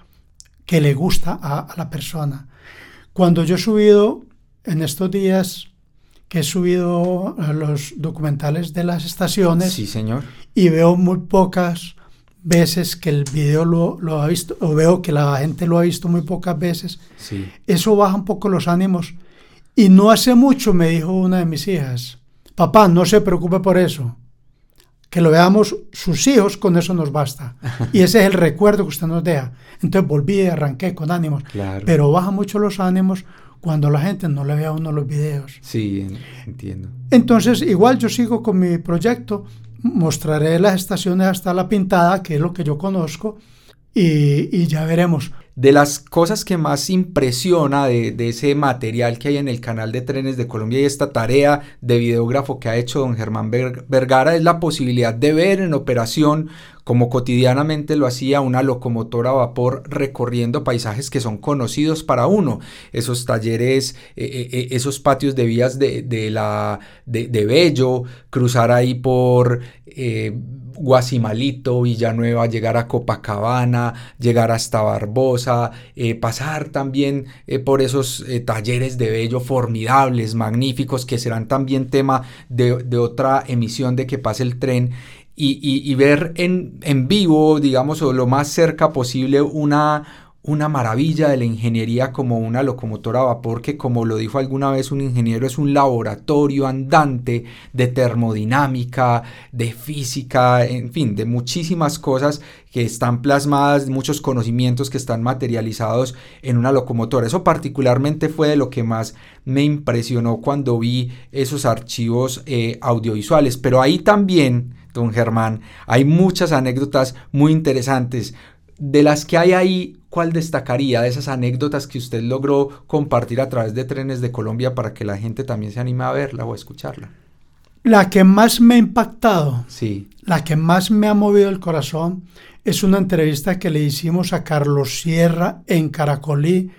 que le gusta a, a la persona. Cuando yo he subido en estos días, que he subido los documentales de las estaciones Sí, señor. y veo muy pocas veces que el video lo, lo ha visto, o veo que la gente lo ha visto muy pocas veces, Sí. eso baja un poco los ánimos. Y no hace mucho me dijo una de mis hijas, papá, no se preocupe por eso. Que lo veamos sus hijos, con eso nos basta. Y ese es el recuerdo que usted nos deja. Entonces volví y arranqué con ánimos. Claro. Pero baja mucho los ánimos cuando la gente no le ve a uno los videos. Sí, en- entiendo. Entonces, igual yo sigo con mi proyecto, mostraré las estaciones hasta la pintada, que es lo que yo conozco, y, y ya veremos. De las cosas que más impresiona de, ese material que hay en el canal de Trenes de Colombia y esta tarea de videógrafo que ha hecho don Germán Ver- Vergara es la posibilidad de ver en operación, como cotidianamente lo hacía una locomotora a vapor recorriendo paisajes que son conocidos para uno. Esos talleres, eh, eh, eh, esos patios de vías de, de la, de, de Bello, cruzar ahí por... eh, Guasimalito, Villanueva, llegar a Copacabana, llegar hasta Barbosa, pasar también por esos talleres de Bello formidables, magníficos, que serán también tema de, de otra emisión de que pase el tren. Y, ver en, en vivo, digamos, o lo más cerca posible una, una maravilla de la ingeniería como una locomotora a vapor que como lo dijo alguna vez un ingeniero es un laboratorio andante de termodinámica, de física, en fin, de muchísimas cosas que están plasmadas, muchos conocimientos que están materializados en una locomotora. Eso particularmente fue de lo que más me impresionó cuando vi esos archivos eh, audiovisuales, pero ahí también, don Germán, hay muchas anécdotas muy interesantes. De las que hay ahí, ¿cuál destacaría de esas anécdotas que usted logró compartir a través de Trenes de Colombia para que la gente también se anime a verla o a escucharla? La que más me ha impactado, Sí, la que más me ha movido el corazón, es una entrevista que le hicimos a Carlos Sierra en Caracolí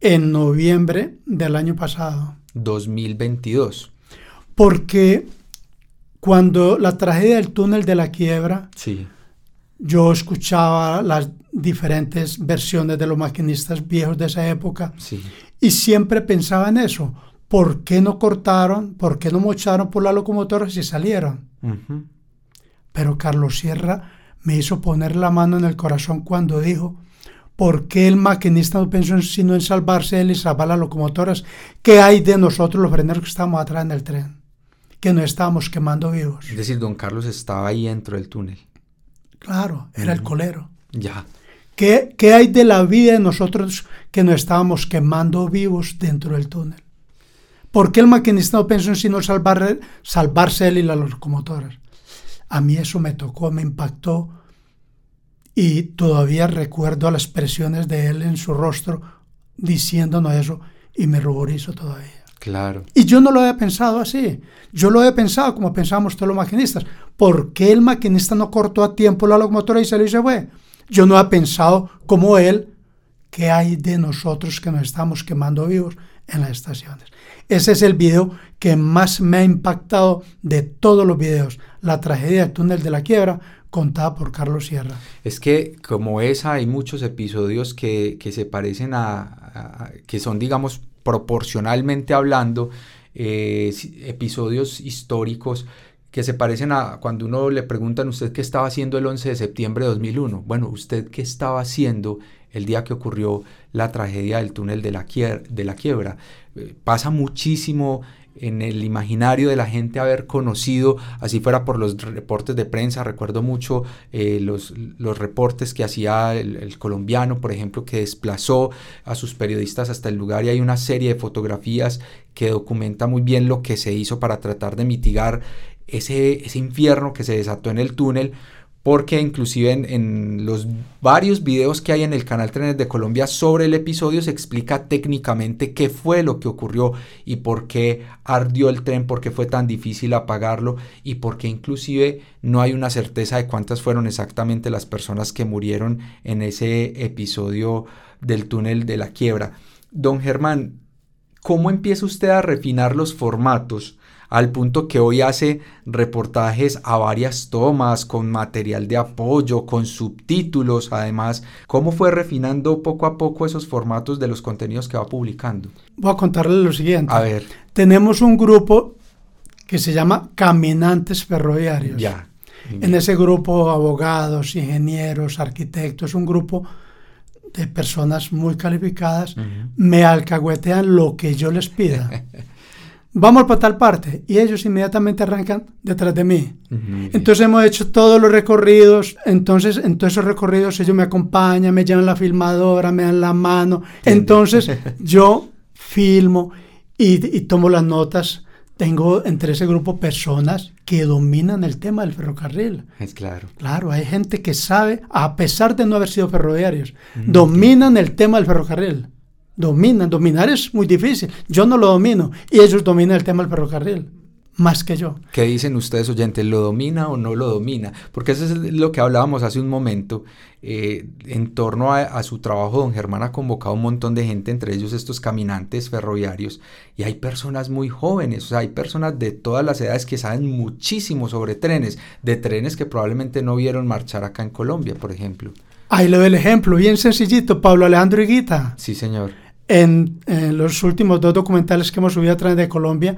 en noviembre del año pasado. 2022. Porque cuando la tragedia del túnel de la quiebra, Sí. yo escuchaba las diferentes versiones de los maquinistas viejos de esa época Sí. y siempre pensaba en eso. ¿Por qué no cortaron? ¿Por qué no mocharon por la locomotora si salieron? Pero Carlos Sierra me hizo poner la mano en el corazón cuando dijo, ¿por qué el maquinista no pensó en- sino en salvarse él y salvar las locomotoras? ¿Qué hay de nosotros los freneros que estamos atrás en el tren? Que no estábamos quemando vivos. Es decir, don Carlos estaba ahí dentro del túnel. Claro, era el colero. Ya. ¿Qué, qué hay de la vida de nosotros que no estábamos quemando vivos dentro del túnel? ¿Por qué el maquinista no pensó en sino salvar, salvarse él y las locomotoras? A mí eso me tocó, me impactó y todavía recuerdo las expresiones de él en su rostro diciéndonos eso y me ruborizo todavía. Claro. Y yo no lo había pensado así. Yo lo he pensado como pensamos todos los maquinistas. ¿Por qué el maquinista no cortó a tiempo la locomotora y salió y se fue? Yo no he pensado como él qué hay de nosotros que nos estamos quemando vivos en las estaciones. Ese es el video que más me ha impactado de todos los videos. La tragedia del túnel de la quiebra contada por Carlos Sierra. Es que como esa hay muchos episodios que, que se parecen a, a- que son digamos proporcionalmente hablando, eh, episodios históricos que se parecen a cuando uno le preguntan usted qué estaba haciendo el 11 de septiembre de 2001. Bueno, usted qué estaba haciendo el día que ocurrió la tragedia del túnel de la, de la quiebra. Eh, pasa muchísimo en el imaginario de la gente haber conocido, así fuera por los reportes de prensa, recuerdo mucho eh, los, los reportes que hacía el, el colombiano, por ejemplo, que desplazó a sus periodistas hasta el lugar y hay una serie de fotografías que documenta muy bien lo que se hizo para tratar de mitigar ese, ese infierno que se desató en el túnel porque inclusive en, los varios videos que hay en el canal Trenes de Colombia sobre el episodio se explica técnicamente qué fue lo que ocurrió y por qué ardió el tren, por qué fue tan difícil apagarlo y por qué inclusive no hay una certeza de cuántas fueron exactamente las personas que murieron en ese episodio del túnel de la quiebra. Don Germán, ¿cómo empieza usted a refinar los formatos? Al punto que hoy hace reportajes a varias tomas, con material de apoyo, con subtítulos, además. ¿Cómo fue refinando poco a poco esos formatos de los contenidos que va publicando? Voy a contarles lo siguiente. A ver, Tenemos un grupo que se llama Caminantes Ferroviarios. ya. En ese grupo, abogados, ingenieros, arquitectos, un grupo de personas muy calificadas, me alcahuetean lo que yo les pida. Vamos para tal parte. Y ellos inmediatamente arrancan detrás de mí. Entonces hemos hecho todos los recorridos. Entonces, en todos esos recorridos ellos me acompañan, me llevan la filmadora, me dan la mano. Entonces yo filmo y, y tomo las notas. Tengo entre ese grupo personas que dominan el tema del ferrocarril. Es claro. Claro, hay gente que sabe, a pesar de no haber sido ferroviarios, dominan el tema del ferrocarril. Dominan, dominar es muy difícil. Yo no lo domino y ellos dominan el tema del ferrocarril, más que yo. ¿Qué dicen ustedes oyentes? ¿Lo domina o no lo domina? Porque eso es lo que hablábamos hace un momento. eh, en torno a, a su trabajo, don Germán ha convocado un montón de gente, entre ellos estos caminantes ferroviarios, y hay personas muy jóvenes, o sea, hay personas de todas las edades que saben muchísimo sobre trenes, de trenes que probablemente no vieron marchar acá en Colombia, por ejemplo. Ahí le doy el ejemplo, bien sencillito, Pablo Alejandro Higuita. Sí, señor. En, en los últimos dos documentales que hemos subido a través de Colombia,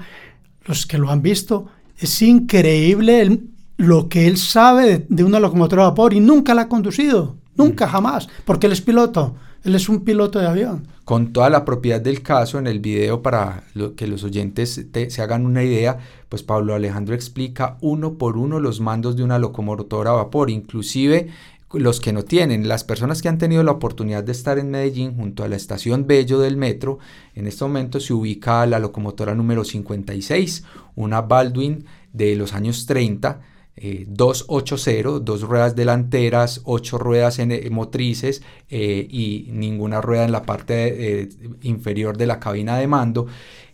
los que lo han visto, es increíble el- lo que él sabe de, de una locomotora a vapor y nunca la ha conducido, nunca, jamás, porque él es piloto, él es un piloto de avión. con toda la propiedad del caso en el video para lo- que los oyentes te- se hagan una idea, pues Pablo Alejandro explica uno por uno los mandos de una locomotora a vapor, inclusive los que no tienen, las personas que han tenido la oportunidad de estar en Medellín junto a la estación Bello del metro, en este momento se ubica la locomotora número 56, una Baldwin de los años 30, eh, 280, dos ruedas delanteras, ocho ruedas en, eh, motrices eh, y ninguna rueda en la parte eh, inferior de la cabina de mando.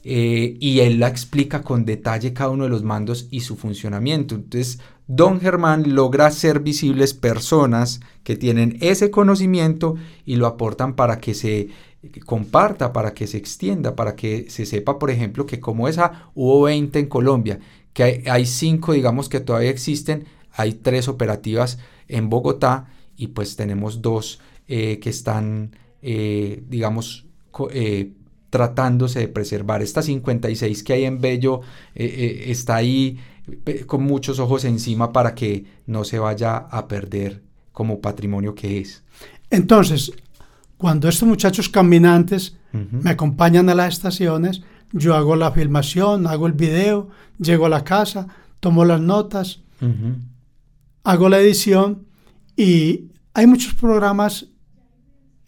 y él la explica con detalle cada uno de los mandos y su funcionamiento. Entonces, Don Germán logra hacer visibles personas que tienen ese conocimiento y lo aportan para que se comparta, para que se extienda, para que se sepa, por ejemplo, que como esa hubo 20 en Colombia, que hay, hay cinco, digamos, que todavía existen, hay tres operativas en Bogotá y pues tenemos dos eh, que están, eh, digamos, eh, tratándose de preservar. Esta 56 que hay en Bello está ahí con muchos ojos encima para que no se vaya a perder como patrimonio que es. Entonces, cuando estos muchachos caminantes me acompañan a las estaciones, yo hago la filmación, hago el video, llego a la casa, tomo las notas, hago la edición y hay muchos programas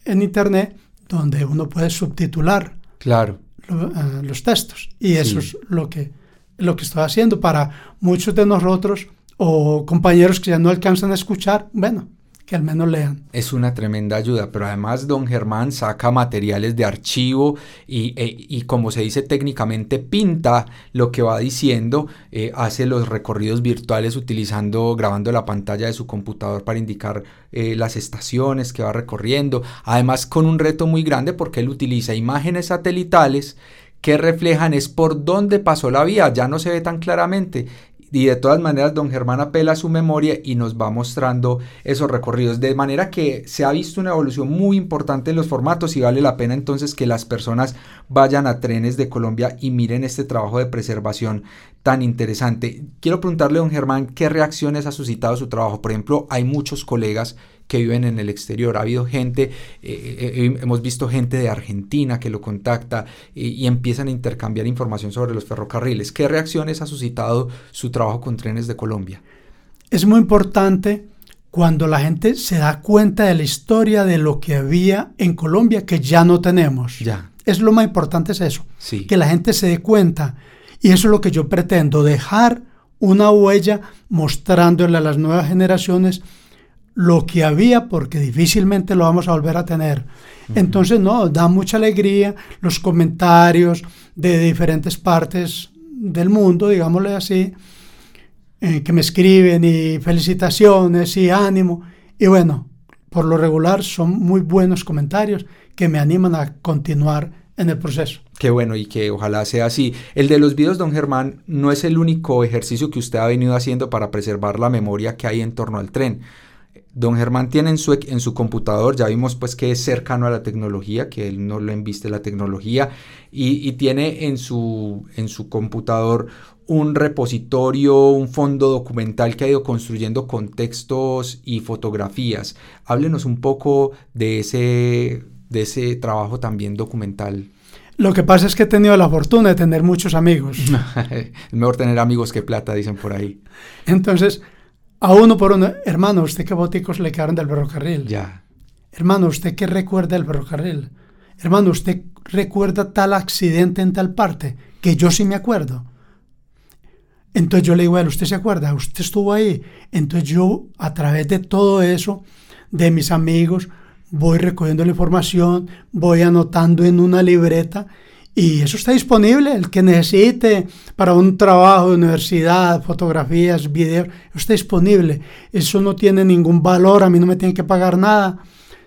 en internet donde uno puede subtitular claro. Eh, los textos y eso es lo que, lo que estoy haciendo. Para muchos de nosotros o compañeros que ya no alcanzan a escuchar, bueno, que al menos lean. Es una tremenda ayuda, pero además don Germán saca materiales de archivo y, e, como se dice técnicamente, pinta lo que va diciendo, eh, hace los recorridos virtuales utilizando, grabando la pantalla de su computador para indicar eh, las estaciones que va recorriendo, además con un reto muy grande porque él utiliza imágenes satelitales que reflejan es por dónde pasó la vía, ya no se ve tan claramente y de todas maneras, don Germán apela a su memoria y nos va mostrando esos recorridos. De manera que se ha visto una evolución muy importante en los formatos y vale la pena entonces que las personas vayan a Trenes de Colombia y miren este trabajo de preservación tan interesante. Quiero preguntarle, don Germán, ¿qué reacciones ha suscitado su trabajo? Por ejemplo, hay muchos colegas que viven en el exterior. Ha habido gente, eh, eh, eh, hemos visto gente de Argentina que lo contacta y empiezan a intercambiar información sobre los ferrocarriles. ¿Qué reacciones ha suscitado su trabajo con trenes de Colombia? Es muy importante cuando la gente se da cuenta de la historia de lo que había en Colombia que ya no tenemos. Ya. Es lo más importante es eso, sí. que la gente se dé cuenta. Y eso es lo que yo pretendo, dejar una huella mostrándole a las nuevas generaciones lo que había porque difícilmente lo vamos a volver a tener. Entonces, no, da mucha alegría los comentarios de diferentes partes del mundo, digámosle así, eh, que me escriben y felicitaciones y ánimo. Y bueno, por lo regular son muy buenos comentarios que me animan a continuar en el proceso. Qué bueno y que ojalá sea así. El de los videos, don Germán, no es el único ejercicio que usted ha venido haciendo para preservar la memoria que hay en torno al tren. Don Germán tiene en su, en su computador, ya vimos pues que es cercano a la tecnología, que él no le embiste la tecnología, y, tiene en su, en su computador un repositorio, un fondo documental que ha ido construyendo con textos y fotografías. Háblenos un poco de ese, de ese trabajo también documental. Lo que pasa es que he tenido la fortuna de tener muchos amigos. es mejor tener amigos que plata, dicen por ahí. Entonces, a uno por uno, hermano, ¿usted qué boticos le quedaron del ferrocarril? Ya. Hermano, ¿usted qué recuerda del ferrocarril? Hermano, ¿usted recuerda tal accidente en tal parte? Que yo sí me acuerdo. Entonces yo le digo a él, ¿usted se acuerda? ¿Usted estuvo ahí? Entonces yo, a través de todo eso, de mis amigos, voy recogiendo la información, voy anotando en una libreta y eso está disponible, el que necesite para un trabajo de universidad, fotografías, videos, está disponible. Eso no tiene ningún valor, a mí no me tienen que pagar nada.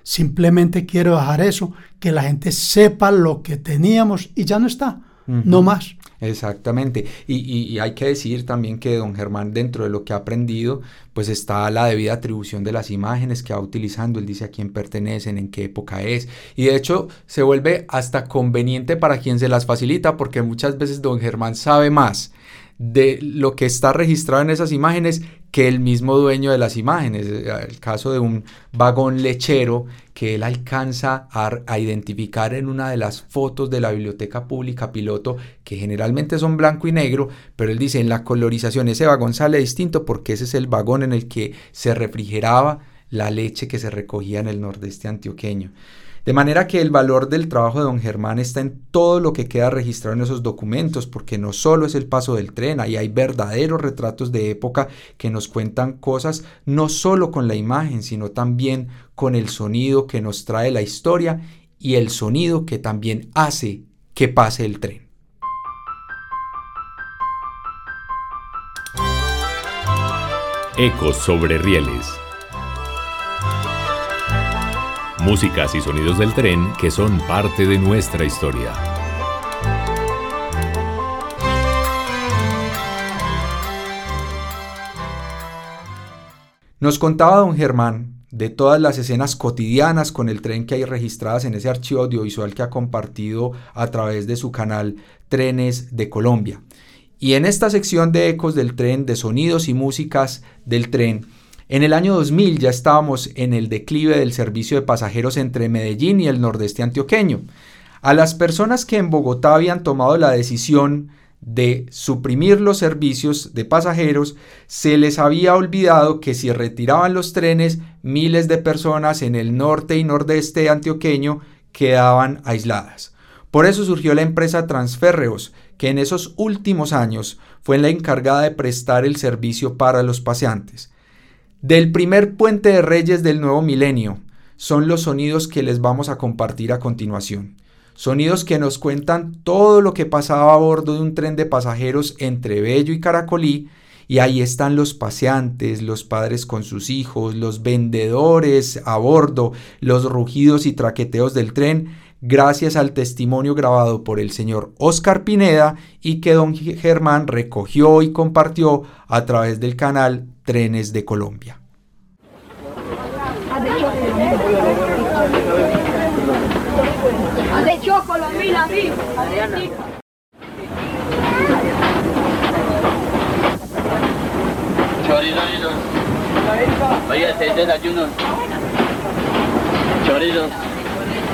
Simplemente quiero dejar eso, que la gente sepa lo que teníamos y ya no está, no más. Exactamente. Y, hay que decir también que don Germán, dentro de lo que ha aprendido, pues está la debida atribución de las imágenes que va utilizando. Él dice a quién pertenecen, en qué época es. Y de hecho se vuelve hasta conveniente para quien se las facilita, porque muchas veces don Germán sabe más de lo que está registrado en esas imágenes que el mismo dueño de las imágenes. Eh, el caso de un vagón lechero que él alcanza a, identificar en una de las fotos de la biblioteca pública piloto, que generalmente son blanco y negro, pero él dice en la colorización ese vagón sale distinto porque ese es el vagón en el que se refrigeraba la leche que se recogía en el nordeste antioqueño. De manera que el valor del trabajo de don Germán está en todo lo que queda registrado en esos documentos, porque no solo es el paso del tren, ahí hay verdaderos retratos de época que nos cuentan cosas no solo con la imagen, sino también con el sonido que nos trae la historia y el sonido que también hace que pase el tren. Ecos sobre rieles Músicas y sonidos del tren que son parte de nuestra historia. Nos contaba don Germán de todas las escenas cotidianas con el tren que hay registradas en ese archivo audiovisual que ha compartido a través de su canal Trenes de Colombia. Y en esta sección de ecos del tren, de sonidos y músicas del tren, en el año 2000 ya estábamos en el declive del servicio de pasajeros entre Medellín y el nordeste antioqueño. A las personas que en Bogotá habían tomado la decisión de suprimir los servicios de pasajeros, se les había olvidado que si retiraban los trenes, miles de personas en el norte y nordeste antioqueño quedaban aisladas. Por eso surgió la empresa Transférreos, que en esos últimos años fue la encargada de prestar el servicio para los paseantes. Del primer puente de Reyes del nuevo milenio son los sonidos que les vamos a compartir a continuación. Sonidos que nos cuentan todo lo que pasaba a bordo de un tren de pasajeros entre Bello y Caracolí, y ahí están los paseantes, los padres con sus hijos, los vendedores a bordo, los rugidos y traqueteos del tren, gracias al testimonio grabado por el señor Oscar Pineda y que don Germán recogió y compartió a través del canal Trenes de Colombia. Chorizo. Ya vamos a Caracol.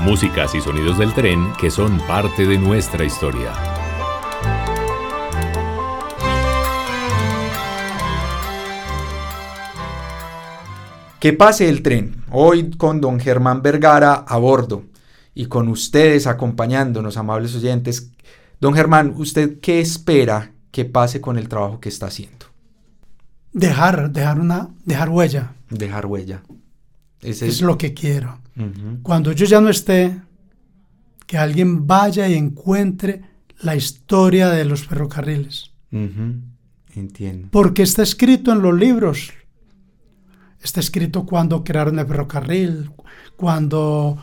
Músicas y sonidos del tren que son parte de nuestra historia. Que pase el tren, hoy con don Germán Vergara a bordo y con ustedes acompañándonos, amables oyentes. Don Germán, ¿usted qué espera que pase con el trabajo que está haciendo? Dejar, dejar una, dejar huella. Dejar huella. Ese Es lo que quiero. Cuando yo ya no esté, que alguien vaya y encuentre la historia de los ferrocarriles. Ujú. Entiendo. Porque está escrito en los libros. Está escrito cuando crearon el ferrocarril, cuando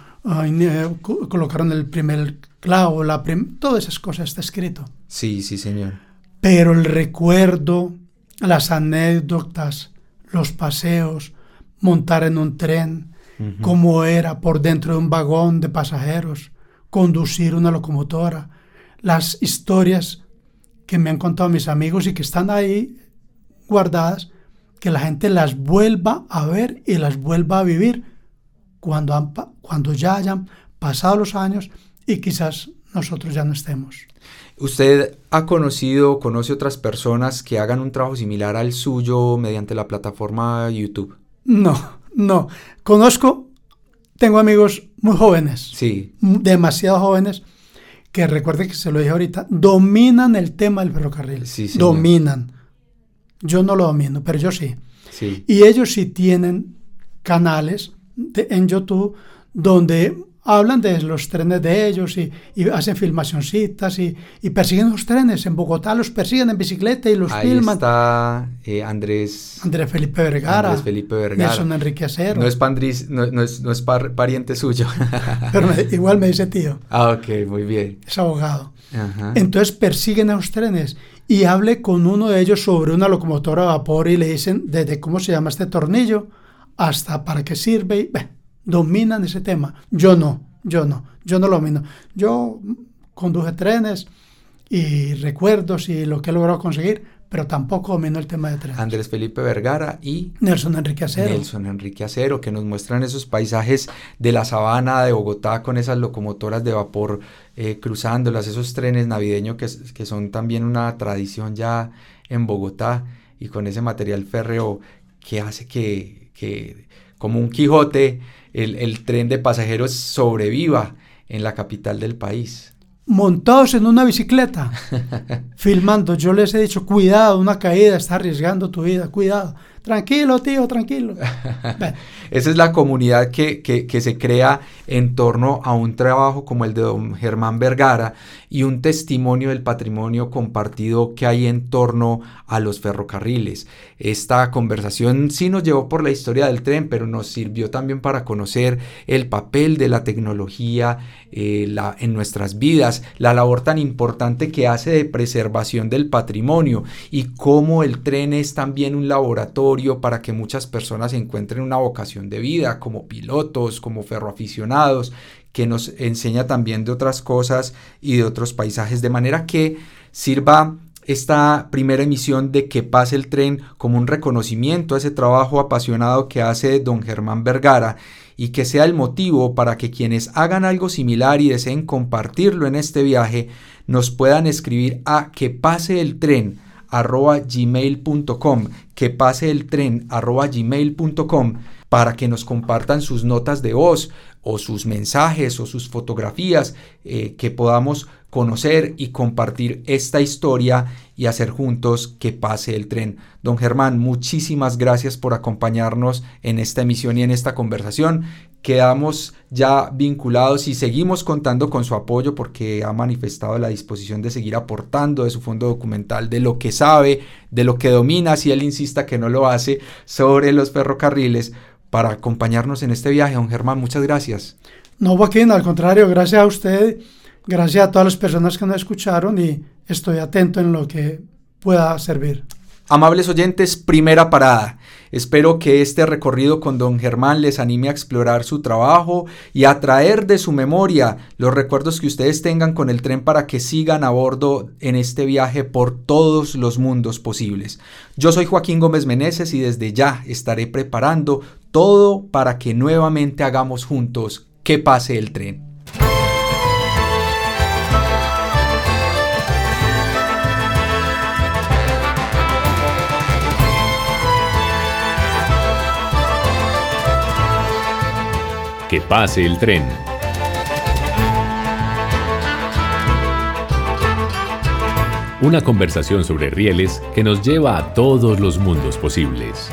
co- colocaron el primer clavo, la prim- todas esas cosas está escrito. Sí, sí, señor. Pero el recuerdo, las anécdotas, los paseos, montar en un tren, Cómo era por dentro de un vagón de pasajeros, conducir una locomotora, las historias que me han contado mis amigos y que están ahí guardadas, que la gente las vuelva a ver y las vuelva a vivir cuando, han cuando ya hayan pasado los años y quizás nosotros ya no estemos. ¿Usted ha conocido, conoce otras personas que hagan un trabajo similar al suyo mediante la plataforma YouTube? No, no. Conozco, tengo amigos muy jóvenes, Sí, demasiado jóvenes, que recuerde que se lo dije ahorita, dominan el tema del ferrocarril. Sí, dominan. Yo no lo domino, pero yo sí. sí. Y ellos sí tienen canales de- en YouTube donde hablan de los trenes de ellos y, y hacen filmacioncitas y, y persiguen los trenes. En Bogotá los persiguen en bicicleta y los Ahí filman. está eh, Andrés, Andrés Felipe Vergara, Andrés Felipe Vergara. Nelson Enrique Acero. No es, pandris- no, no es, no es par- pariente suyo. Pero me- igual me dice tío, ah, ok, muy bien. es abogado. Ajá. Entonces persiguen a los trenes y hable con uno de ellos sobre una locomotora a vapor y le dicen desde cómo se llama este tornillo hasta para qué sirve. Y, dominan ese tema. Yo no, yo no, yo no lo domino. Yo conduje trenes y recuerdos y lo que he logrado conseguir, pero tampoco domino el tema de trenes. Andrés Felipe Vergara y Nelson Enrique Acero. Nelson Enrique Acero, que nos muestran esos paisajes de la sabana de Bogotá con esas locomotoras de vapor eh, cruzándolas, esos trenes navideños que, que son también una tradición ya en Bogotá y con ese material férreo que hace que, que como un Quijote el, el tren de pasajeros sobreviva en la capital del país. Montados en una bicicleta, filmando. Yo les he dicho, cuidado, una caída, está arriesgando tu vida, cuidado. Tranquilo, tío, tranquilo. Esa es la comunidad que, que, que, se crea en torno a un trabajo como el de don Germán Vergara y un testimonio del patrimonio compartido que hay en torno a los ferrocarriles. Esta conversación sí nos llevó por la historia del tren, pero nos sirvió también para conocer el papel de la tecnología eh, la, en nuestras vidas, la labor tan importante que hace de preservación del patrimonio y cómo el tren es también un para que muchas personas encuentren una vocación de vida, como pilotos, como ferroaficionados, que nos enseña también de otras cosas y de otros paisajes, de manera que sirva esta primera emisión de Que pase el tren como un reconocimiento a ese trabajo apasionado que hace don Germán Vergara y que sea el motivo para que quienes hagan algo similar y deseen compartirlo en este viaje nos puedan escribir a que pase el tren arroba gmail.com que pase el tren arroba gmail.com para que nos compartan sus notas de voz o sus mensajes o sus fotografías eh, que podamos conocer y compartir esta historia y hacer juntos que pase el tren. Don Germán, muchísimas gracias por acompañarnos en esta emisión y en esta conversación. Quedamos ya vinculados y seguimos contando con su apoyo porque ha manifestado la disposición de seguir aportando de su fondo documental, de lo que sabe, de lo que domina, si él insista que no lo hace, sobre los ferrocarriles para acompañarnos en este viaje. Don Germán, muchas gracias. No, Joaquín, al contrario, gracias a usted Gracias a todas las personas que nos escucharon y estoy atento en lo que pueda servir. Amables oyentes, primera parada. Espero que este recorrido con don Germán les anime a explorar su trabajo y a traer de su memoria los recuerdos que ustedes tengan con el tren para que sigan a bordo en este viaje por todos los mundos posibles. Yo soy Joaquín Gómez Meneses y desde ya estaré preparando todo para que nuevamente hagamos juntos que pase el tren. Que pase el tren. Una conversación sobre rieles que nos lleva a todos los mundos posibles.